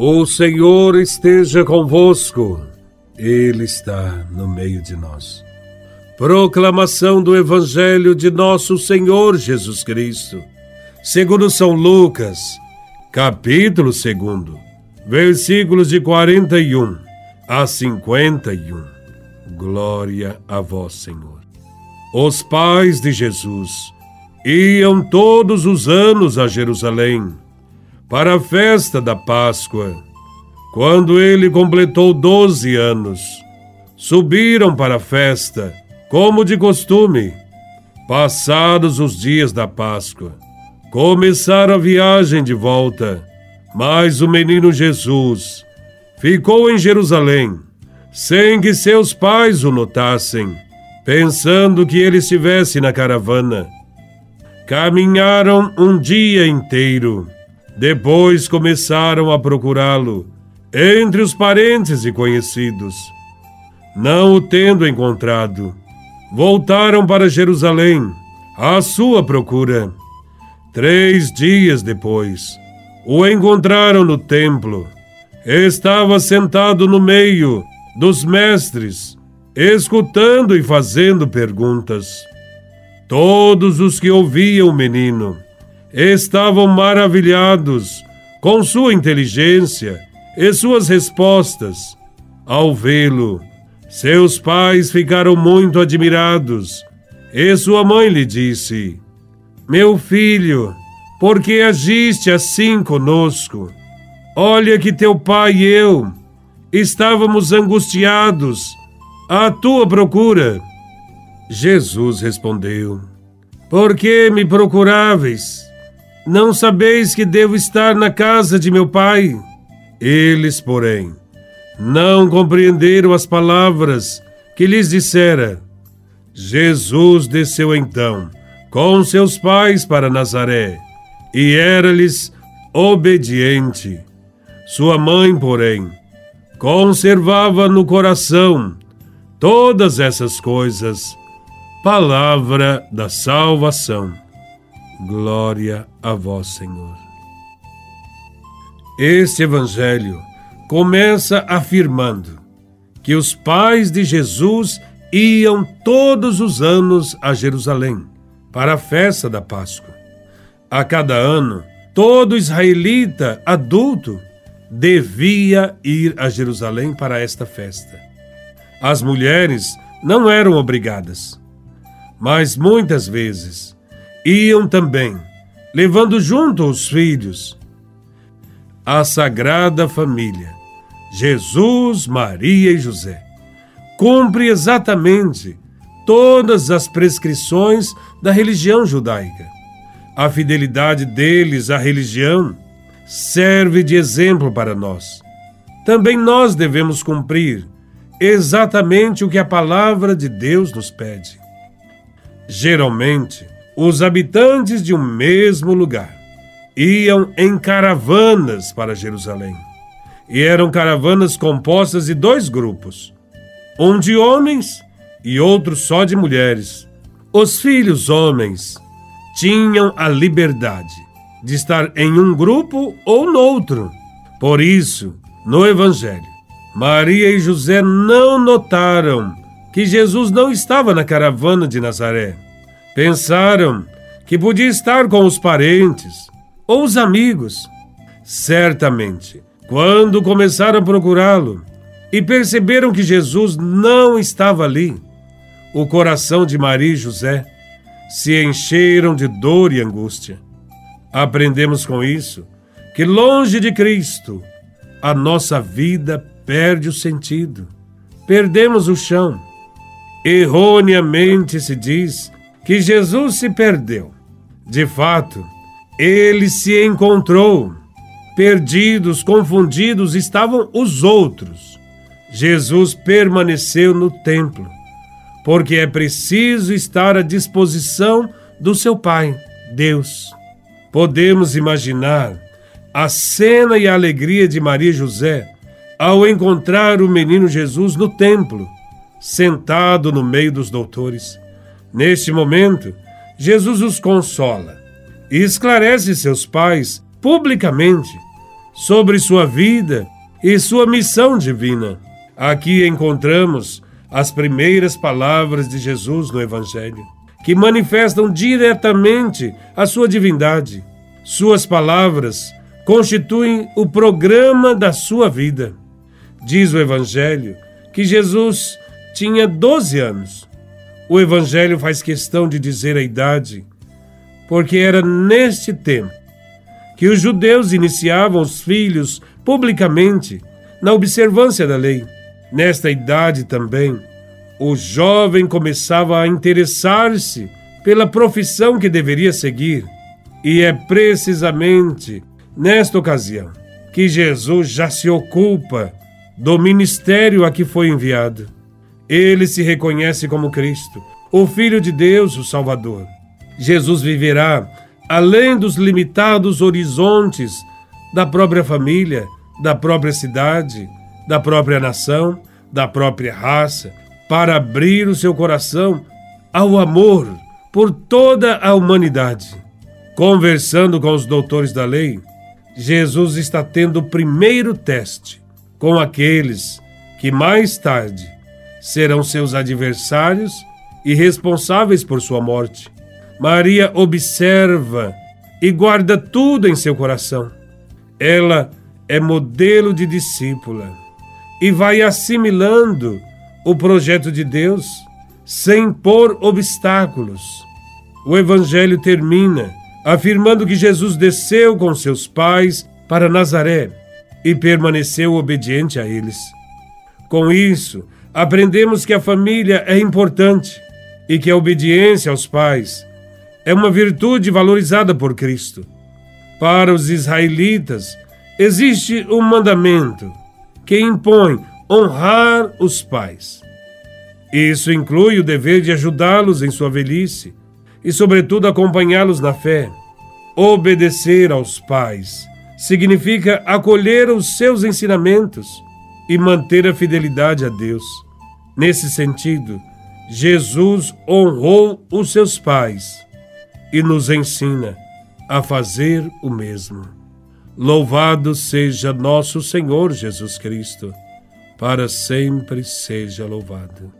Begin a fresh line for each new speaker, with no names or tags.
O Senhor esteja convosco, Ele está no meio de nós. Proclamação do Evangelho de Nosso Senhor Jesus Cristo, segundo São Lucas, capítulo 2, versículos de 41 a 51. Glória a Vós, Senhor. Os pais de Jesus iam todos os anos a Jerusalém para a festa da Páscoa. Quando ele completou doze anos, subiram para a festa, como de costume. Passados os dias da Páscoa, começaram a viagem de volta, mas o menino Jesus ficou em Jerusalém, sem que seus pais o notassem, pensando que ele estivesse na caravana. Caminharam um dia inteiro depois começaram a procurá-lo entre os parentes e conhecidos. Não o tendo encontrado, voltaram para Jerusalém à sua procura. Três dias depois, o encontraram no templo. Estava sentado no meio dos mestres, escutando e fazendo perguntas. Todos os que ouviam o menino estavam maravilhados com sua inteligência e suas respostas. Ao vê-lo, seus pais ficaram muito admirados e sua mãe lhe disse: Meu filho, por que agiste assim conosco? Olha que teu pai e eu estávamos angustiados à tua procura. Jesus respondeu: Por que me procuráveis? Não sabeis que devo estar na casa de meu pai? Eles, porém, não compreenderam as palavras que lhes dissera. Jesus desceu então com seus pais para Nazaré e era-lhes obediente. Sua mãe, porém, conservava no coração todas essas coisas. Palavra da salvação. Glória a vós, Senhor. Este evangelho começa afirmando que os pais de Jesus iam todos os anos a Jerusalém para a festa da Páscoa. A cada ano, todo israelita adulto devia ir a Jerusalém para esta festa. As mulheres não eram obrigadas, mas muitas vezes iam também, levando junto os filhos. A Sagrada Família, Jesus, Maria e José, cumpre exatamente todas as prescrições da religião judaica. A fidelidade deles à religião serve de exemplo para nós. Também nós devemos cumprir exatamente o que a palavra de Deus nos pede. Geralmente, os habitantes de um mesmo lugar iam em caravanas para Jerusalém. E eram caravanas compostas de dois grupos, um de homens e outro só de mulheres. Os filhos homens tinham a liberdade de estar em um grupo ou noutro. Por isso, no Evangelho, Maria e José não notaram que Jesus não estava na caravana de Nazaré Pensaram que podia estar com os parentes ou os amigos. Certamente, quando começaram a procurá-lo e perceberam que Jesus não estava ali, o coração de Maria e José se encheram de dor e angústia. Aprendemos com isso que, longe de Cristo, a nossa vida perde o sentido. Perdemos o chão. Erroneamente se diz que Jesus se perdeu. De fato, ele se encontrou. Perdidos, confundidos estavam os outros. Jesus permaneceu no templo, porque é preciso estar à disposição do seu Pai, Deus. Podemos imaginar a cena e a alegria de Maria e José ao encontrar o menino Jesus no templo, sentado no meio dos doutores. Neste momento, Jesus os consola e esclarece seus pais publicamente sobre sua vida e sua missão divina. Aqui encontramos as primeiras palavras de Jesus no Evangelho, que manifestam diretamente a sua divindade. Suas palavras constituem o programa da sua vida. Diz o Evangelho que Jesus tinha 12 anos. O Evangelho faz questão de dizer a idade, porque era neste tempo que os judeus iniciavam os filhos publicamente na observância da lei. Nesta idade também, o jovem começava a interessar-se pela profissão que deveria seguir. E é precisamente nesta ocasião que Jesus já se ocupa do ministério a que foi enviado. Ele se reconhece como Cristo, o Filho de Deus, o Salvador. Jesus viverá além dos limitados horizontes da própria família, da própria cidade, da própria nação, da própria raça, para abrir o seu coração ao amor por toda a humanidade. Conversando com os doutores da lei, Jesus está tendo o primeiro teste com aqueles que mais tarde serão seus adversários e responsáveis por sua morte. Maria observa e guarda tudo em seu coração. Ela é modelo de discípula e vai assimilando o projeto de Deus sem pôr obstáculos. O Evangelho termina afirmando que Jesus desceu com seus pais para Nazaré e permaneceu obediente a eles. Com isso, aprendemos que a família é importante e que a obediência aos pais é uma virtude valorizada por Cristo. Para os israelitas, existe um mandamento que impõe honrar os pais. Isso inclui o dever de ajudá-los em sua velhice e, sobretudo, acompanhá-los na fé. Obedecer aos pais significa acolher os seus ensinamentos e manter a fidelidade a Deus. Nesse sentido, Jesus honrou os seus pais e nos ensina a fazer o mesmo. Louvado seja nosso Senhor Jesus Cristo, para sempre seja louvado.